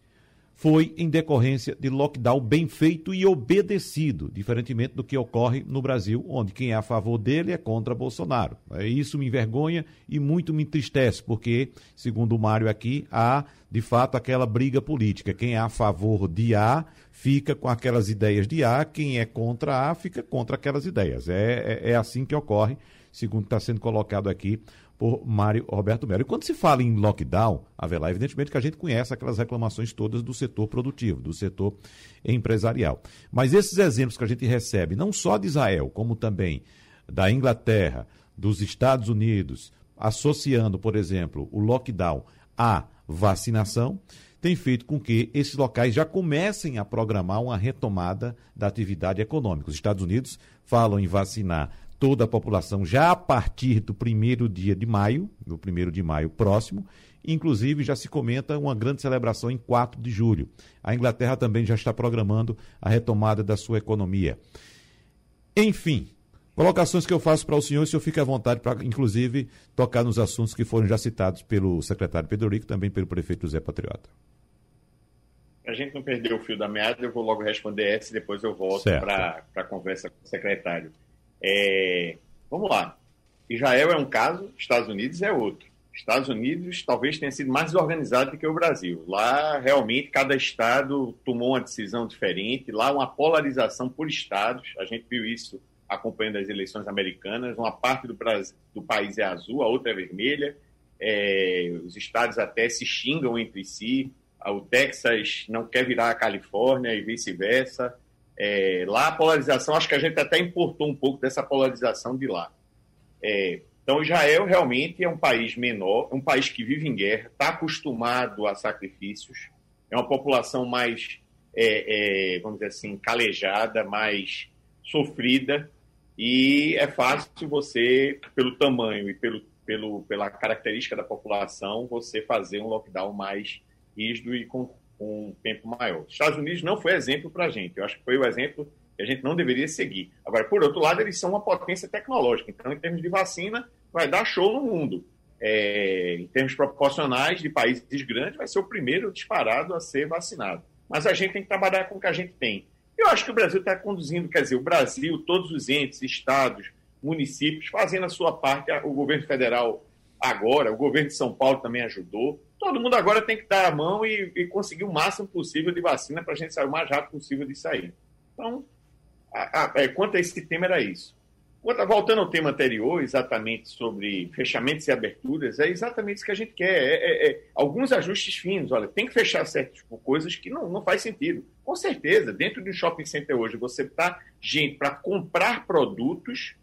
foi em decorrência de lockdown bem feito e obedecido, diferentemente do que ocorre no Brasil, onde quem é a favor dele é contra Bolsonaro. É, isso me envergonha e muito me entristece, porque, segundo o Mário aqui, há de fato aquela briga política. Quem é a favor de A fica com aquelas ideias de A, quem é contra A fica contra aquelas ideias. É, é, é assim que ocorre, segundo está sendo colocado aqui por Mário Roberto Melo. E quando se fala em lockdown, Avelar, evidentemente que a gente conhece aquelas reclamações todas do setor produtivo, do setor empresarial. Mas esses exemplos que a gente recebe, não só de Israel, como também da Inglaterra, dos Estados Unidos, associando, por exemplo, o lockdown à vacinação, tem feito com que esses locais já comecem a programar uma retomada da atividade econômica. Os Estados Unidos falam em vacinar toda a população já a partir do primeiro dia de maio, do primeiro de maio próximo. Inclusive, já se comenta uma grande celebração em 4 de julho. A Inglaterra também já está programando a retomada da sua economia. Enfim, colocações que eu faço para o senhor, o senhor fica à vontade para, inclusive, tocar nos assuntos que foram já citados pelo secretário Pedro Rico, também pelo prefeito José Patriota. A gente não perdeu o fio da meada, eu vou logo responder essa e depois eu volto para a conversa com o secretário. É, vamos lá. Israel é um caso, Estados Unidos é outro. Estados Unidos talvez tenha sido mais organizado do que o Brasil. Lá, realmente, cada estado tomou uma decisão diferente. Lá, uma polarização por estados. A gente viu isso acompanhando as eleições americanas. Uma parte do, Brasil, do país é azul, a outra é vermelha. É, os estados até se xingam entre si. O Texas não quer virar a Califórnia e vice-versa. É, lá a polarização, acho que a gente até importou um pouco dessa polarização de lá. É, então, Israel realmente é um país menor, é um país que vive em guerra, está acostumado a sacrifícios, é uma população mais, é, é, vamos dizer assim, calejada, mais sofrida, e é fácil você, pelo tamanho e pelo, pelo, pela característica da população, você fazer um lockdown mais rígido e com, um tempo maior. Os Estados Unidos não foi exemplo para a gente, eu acho que foi o exemplo que a gente não deveria seguir. Agora, por outro lado, eles são uma potência tecnológica, então, em termos de vacina, vai dar show no mundo. É, em termos proporcionais de países grandes, vai ser o primeiro disparado a ser vacinado. Mas a gente tem que trabalhar com o que a gente tem. Eu acho que o Brasil está conduzindo, quer dizer, o Brasil, todos os entes, estados, municípios, fazendo a sua parte, o governo federal agora, o governo de São Paulo também ajudou. Todo mundo agora tem que dar a mão e, e conseguir o máximo possível de vacina para a gente sair o mais rápido possível de sair. Então, a, a, é, quanto a esse tema, era isso. Voltando ao tema anterior, exatamente sobre fechamentos e aberturas, é exatamente isso que a gente quer. É, é, é, alguns ajustes finos. Olha, tem que fechar certas coisas que não, não faz sentido. Com certeza, dentro de um shopping center hoje, você tá gente para comprar produtos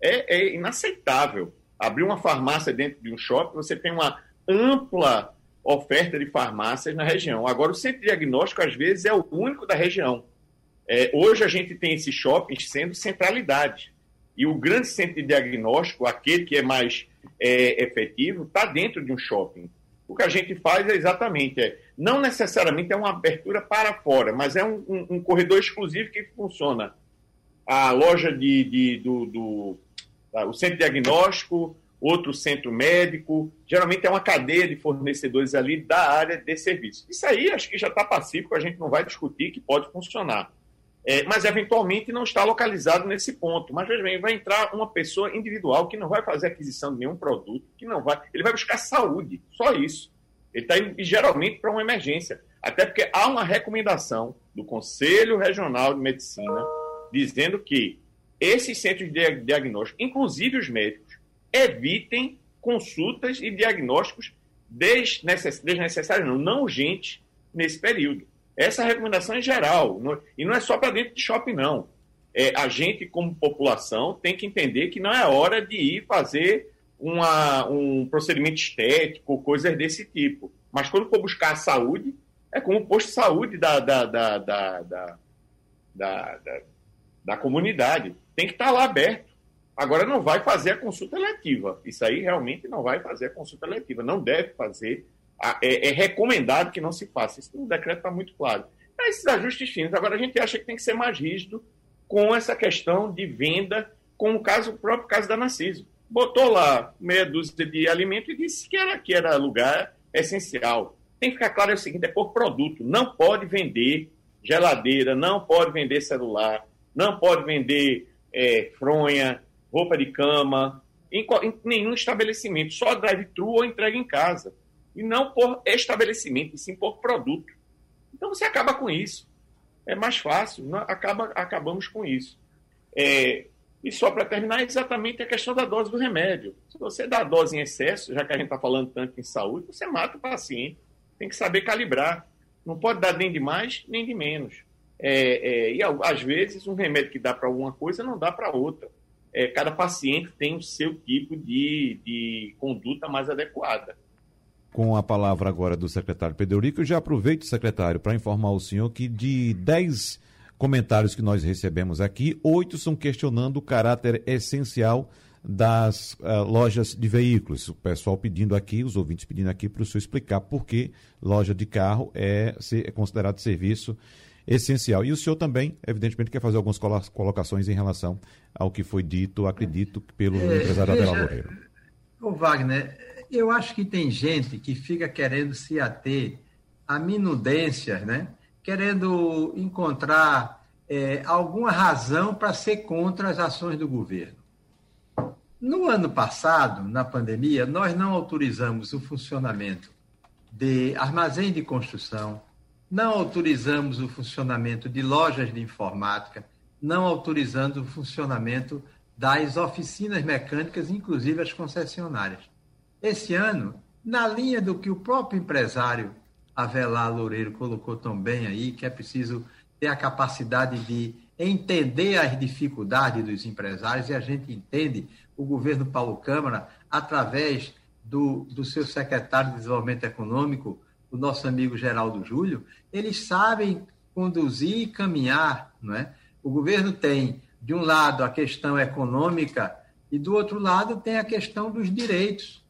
é, é, inaceitável. Abrir uma farmácia dentro de um shopping, você tem uma ampla oferta de farmácias na região. Agora, o centro diagnóstico, às vezes, é o único da região. É, hoje a gente tem esses shoppings sendo centralidade. E o grande centro de diagnóstico, aquele que é mais é, efetivo, está dentro de um shopping. O que a gente faz é exatamente, é, não necessariamente é uma abertura para fora, mas é um, um, um corredor exclusivo que funciona. A loja de, de do, do o centro diagnóstico, outro centro médico, geralmente é uma cadeia de fornecedores ali da área de serviço. Isso aí acho que já está pacífico, a gente não vai discutir que pode funcionar é, mas eventualmente não está localizado nesse ponto. Mas veja bem, vai entrar uma pessoa individual que não vai fazer aquisição de nenhum produto, que não vai. Ele vai buscar saúde, só isso. Ele está indo geralmente para uma emergência. Até porque há uma recomendação do Conselho Regional de Medicina dizendo que esses centros de diagnóstico, inclusive os médicos, evitem consultas e diagnósticos desnecessários, não, não urgentes, nesse período. Essa é recomendação em geral. e não é só para dentro de shopping, não. É, a gente, como população, tem que entender que não é hora de ir fazer uma, um procedimento estético, coisas desse tipo. Mas quando for buscar a saúde, é como o posto de saúde da, da, da, da, da, da, da, da comunidade. Tem que estar lá aberto. Agora não vai fazer a consulta eletiva. Isso aí realmente não vai fazer a consulta eletiva. Não deve fazer é, é, recomendado que não se faça. Isso no decreto está muito claro. É esses ajustes finos. Agora, a gente acha que tem que ser mais rígido com essa questão de venda, como o, caso, o próprio caso da Narciso. Botou lá meia dúzia de alimento e disse que era, que era lugar essencial. Tem que ficar claro é o seguinte: é por produto. Não pode vender geladeira, não pode vender celular, não pode vender é, fronha, roupa de cama, em, em nenhum estabelecimento, só drive-thru ou entrega em casa e não por estabelecimento, e sim por produto. Então você acaba com isso. É mais fácil, acaba, acabamos com isso. É, e só para terminar, exatamente a questão da dose do remédio. Se você dá a dose em excesso, já que a gente está falando tanto em saúde, você mata o paciente. Tem que saber calibrar. Não pode dar nem de mais, nem de menos. É, é, e às vezes um remédio que dá para alguma coisa não dá para outra. É, cada paciente tem o seu tipo de, de conduta mais adequada. Com a palavra agora do secretário Pedro eu já aproveito, secretário, para informar o senhor que de 10 comentários que nós recebemos aqui, oito são questionando o caráter essencial das uh, lojas de veículos. O pessoal pedindo aqui, os ouvintes pedindo aqui para o senhor explicar por que loja de carro é, é considerado serviço essencial. E o senhor também, evidentemente, quer fazer algumas colocações em relação ao que foi dito, acredito, pelo é, empresário Adela Loureiro. Ô Wagner, eu acho que tem gente que fica querendo se ater a minudências, né? querendo encontrar é, alguma razão para ser contra as ações do governo. No ano passado, na pandemia, nós não autorizamos o funcionamento de armazém de construção, não autorizamos o funcionamento de lojas de informática, não autorizando o funcionamento das oficinas mecânicas, inclusive as concessionárias. Esse ano, na linha do que o próprio empresário Avelar Loureiro colocou tão bem aí, que é preciso ter a capacidade de entender as dificuldades dos empresários, e a gente entende o governo Paulo Câmara, através do, do seu secretário de Desenvolvimento Econômico, o nosso amigo Geraldo Júlio, eles sabem conduzir e caminhar. Não é? O governo tem, de um lado, a questão econômica e, do outro lado, tem a questão dos direitos.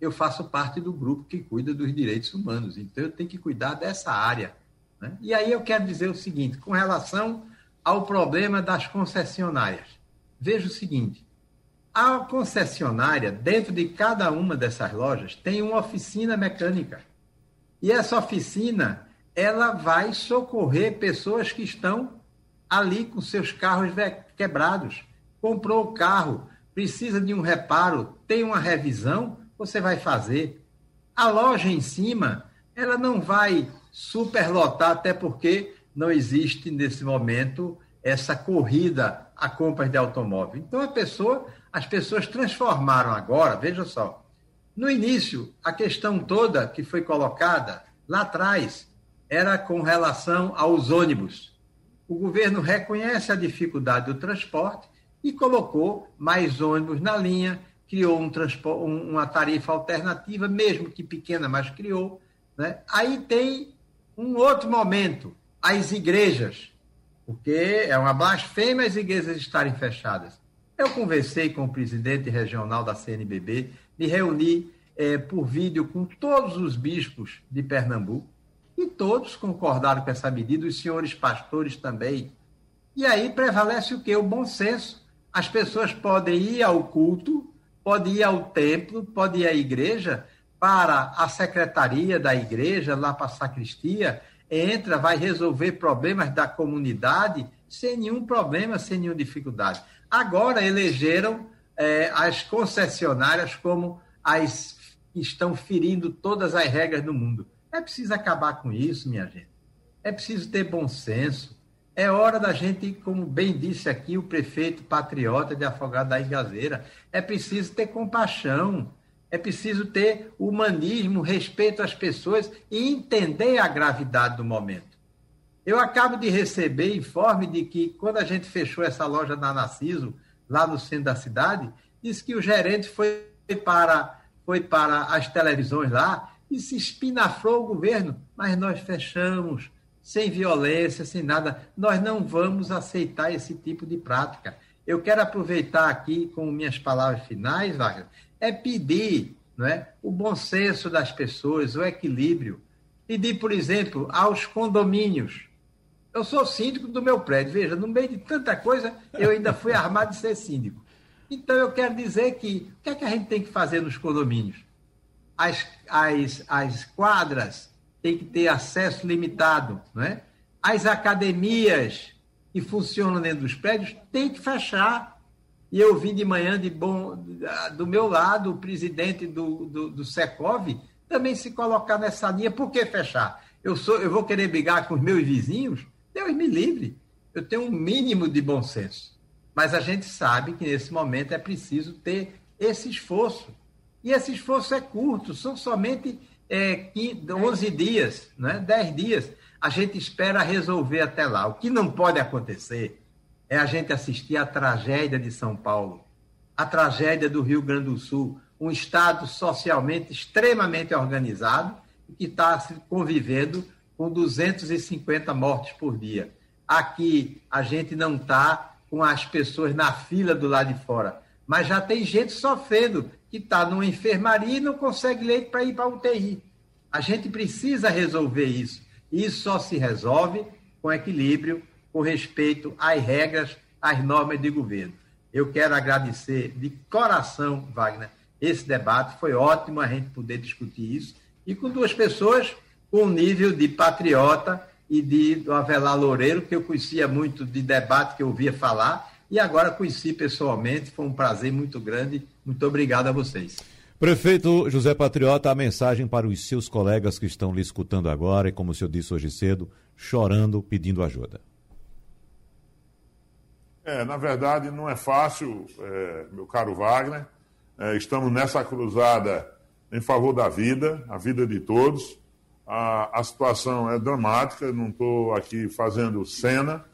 Eu faço parte do grupo que cuida dos direitos humanos, então eu tenho que cuidar dessa área. Né? E aí eu quero dizer o seguinte, com relação ao problema das concessionárias. Veja o seguinte: a concessionária, dentro de cada uma dessas lojas, tem uma oficina mecânica. E essa oficina, ela vai socorrer pessoas que estão ali com seus carros quebrados. Comprou o carro, precisa de um reparo, tem uma revisão, você vai fazer. A loja em cima, ela não vai superlotar, até porque não existe nesse momento essa corrida a compras de automóvel. Então a pessoa, as pessoas transformaram agora, veja só, no início, a questão toda que foi colocada lá atrás era com relação aos ônibus. O governo reconhece a dificuldade do transporte e colocou mais ônibus na linha, criou um uma tarifa alternativa, mesmo que pequena, mas criou. Né? Aí tem um outro momento, as igrejas, porque é uma blasfêmia as igrejas estarem fechadas. Eu conversei com o presidente regional da CNBB, me reuni é, por vídeo com todos os bispos de Pernambuco e todos concordaram com essa medida, os senhores pastores também. E aí prevalece o quê? O bom senso. As pessoas podem ir ao culto, podem ir ao templo, podem ir à igreja, para a secretaria da igreja, lá para a sacristia, entra, vai resolver problemas da comunidade sem nenhum problema, sem nenhuma dificuldade. Agora elegeram é, as concessionárias como as que estão ferindo todas as regras do mundo. É preciso acabar com isso, minha gente. É preciso ter bom senso. É hora da gente, como bem disse aqui o prefeito patriota de Afogado da Igazeira, é preciso ter compaixão, é preciso ter humanismo, respeito às pessoas e entender a gravidade do momento. Eu acabo de receber informe de que, quando a gente fechou essa loja da Narciso, lá no centro da cidade, disse que o gerente foi para, foi para as televisões lá e se espinafrou o governo. Mas nós fechamos, sem violência, sem nada. Nós não vamos aceitar esse tipo de prática. Eu quero aproveitar aqui, com minhas palavras finais, Wagner, é pedir não é, o bom senso das pessoas, o equilíbrio. Pedir, por exemplo, aos condomínios eu sou síndico do meu prédio. Veja, no meio de tanta coisa, eu ainda fui armado de ser síndico. Então, eu quero dizer que o que é que a gente tem que fazer nos condomínios? As, as, as quadras têm que ter acesso limitado, não é? As academias que funcionam dentro dos prédios têm que fechar. E eu vi de manhã de bom, do meu lado o presidente do, do, do Secov também se colocar nessa linha. Por que fechar? Eu, sou, eu vou querer brigar com os meus vizinhos? Deus me livre. Eu tenho um mínimo de bom senso. Mas a gente sabe que nesse momento é preciso ter esse esforço. E esse esforço é curto, são somente é, 11 dias, né? 10 dias. A gente espera resolver até lá. O que não pode acontecer é a gente assistir à tragédia de São Paulo, a tragédia do Rio Grande do Sul, um Estado socialmente extremamente organizado que está convivendo com 250 mortes por dia. Aqui a gente não está com as pessoas na fila do lado de fora, mas já tem gente sofrendo que está numa enfermaria e não consegue leite para ir para UTI. A gente precisa resolver isso. Isso só se resolve com equilíbrio, com respeito às regras, às normas de governo. Eu quero agradecer de coração, Wagner, esse debate. Foi ótimo a gente poder discutir isso. E com duas pessoas com um nível de patriota e de do Avelar Loureiro, que eu conhecia muito de debate, que eu ouvia falar, e agora conheci pessoalmente. Foi um prazer muito grande. Muito obrigado a vocês. Prefeito José Patriota, a mensagem para os seus colegas que estão lhe escutando agora e, como o senhor disse hoje cedo, chorando, pedindo ajuda. É, na verdade, não é fácil, é, meu caro Wagner. É, estamos nessa cruzada em favor da vida, a vida de todos. A, a situação é dramática, não estou aqui fazendo cena,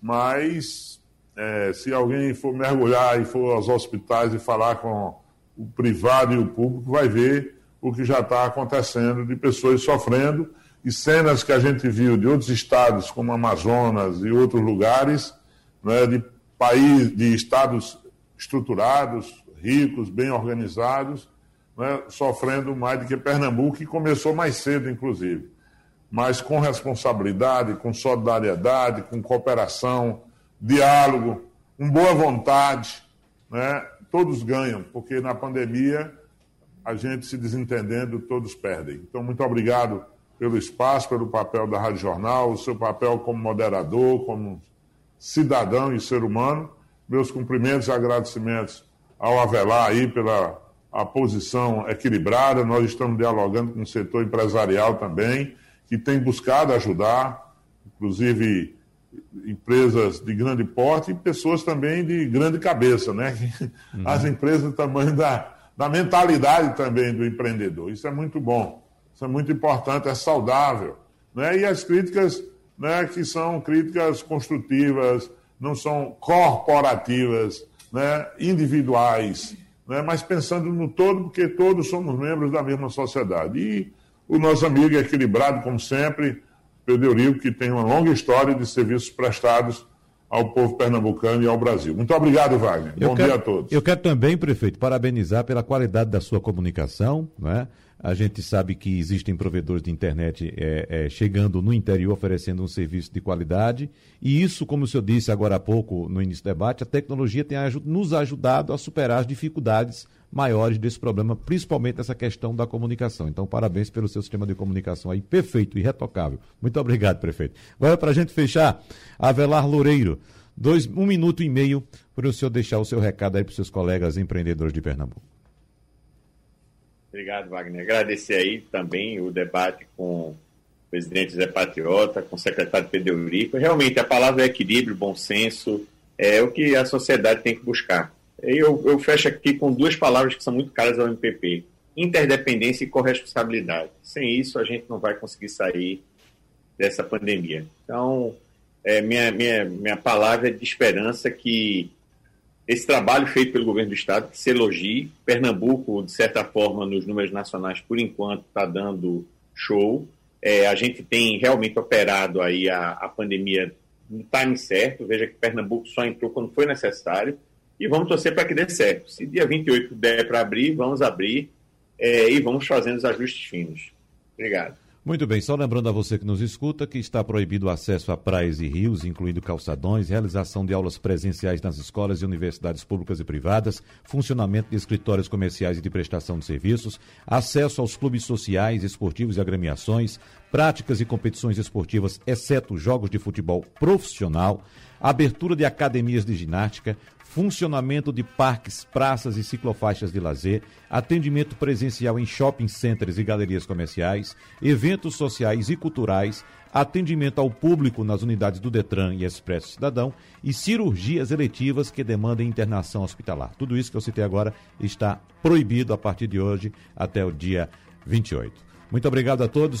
mas é, se alguém for mergulhar e for aos hospitais e falar com o privado e o público, vai ver o que já está acontecendo de pessoas sofrendo. E cenas que a gente viu de outros estados, como Amazonas e outros lugares, né, de país, de estados estruturados, ricos, bem organizados, né, sofrendo mais do que Pernambuco, que começou mais cedo, inclusive. Mas com responsabilidade, com solidariedade, com cooperação, diálogo, com boa vontade, né, todos ganham, porque na pandemia a gente se desentendendo, todos perdem. Então, muito obrigado pelo espaço, pelo papel da Rádio Jornal, o seu papel como moderador, como cidadão e ser humano. Meus cumprimentos e agradecimentos ao Avelar aí pela a posição equilibrada. Nós estamos dialogando com o setor empresarial também, que tem buscado ajudar, inclusive empresas de grande porte e pessoas também de grande cabeça, né? Uhum. As empresas do tamanho da, da mentalidade também do empreendedor. Isso é muito bom, isso é muito importante, é saudável. Né? E as críticas né, que são críticas construtivas, não são corporativas, né, individuais, né, mas pensando no todo, porque todos somos membros da mesma sociedade. E o nosso amigo é equilibrado, como sempre, Pedro Eurico, que tem uma longa história de serviços prestados ao povo pernambucano e ao Brasil. Muito obrigado, Wagner. Eu Bom quero, dia a todos. Eu quero também, prefeito, parabenizar pela qualidade da sua comunicação, não é? A gente sabe que existem provedores de internet é, é, chegando no interior oferecendo um serviço de qualidade. E isso, como o senhor disse agora há pouco no início do debate, a tecnologia tem nos ajudado a superar as dificuldades maiores desse problema, principalmente essa questão da comunicação. Então, parabéns pelo seu sistema de comunicação aí, perfeito, irretocável. Muito obrigado, prefeito. Agora, para a gente fechar, Avelar Loureiro, dois, um minuto e meio para o senhor deixar o seu recado aí para os seus colegas empreendedores de Pernambuco. Obrigado, Wagner. Agradecer aí também o debate com o presidente Zé Patriota, com o secretário Pedro Eurico. Realmente, a palavra é equilíbrio, bom senso, é o que a sociedade tem que buscar. Eu, eu fecho aqui com duas palavras que são muito caras ao MPP: interdependência e corresponsabilidade. Sem isso, a gente não vai conseguir sair dessa pandemia. Então, é, minha, minha, minha palavra é de esperança que esse trabalho feito pelo governo do estado, que se elogie. Pernambuco, de certa forma, nos números nacionais, por enquanto, está dando show. É, a gente tem realmente operado aí a, a pandemia no time certo. Veja que Pernambuco só entrou quando foi necessário. E vamos torcer para que dê certo. Se dia 28 der para abrir, vamos abrir é, e vamos fazendo os ajustes finos. Obrigado. Muito bem, só lembrando a você que nos escuta que está proibido o acesso a praias e rios, incluindo calçadões, realização de aulas presenciais nas escolas e universidades públicas e privadas, funcionamento de escritórios comerciais e de prestação de serviços, acesso aos clubes sociais, esportivos e agremiações, práticas e competições esportivas, exceto jogos de futebol profissional, abertura de academias de ginástica, funcionamento de parques, praças e ciclofaixas de lazer, atendimento presencial em shopping centers e galerias comerciais, eventos sociais e culturais, atendimento ao público nas unidades do Detran e Expresso Cidadão e cirurgias eletivas que demandem internação hospitalar. Tudo isso que eu citei agora está proibido a partir de hoje até o dia 28. Muito obrigado a todos.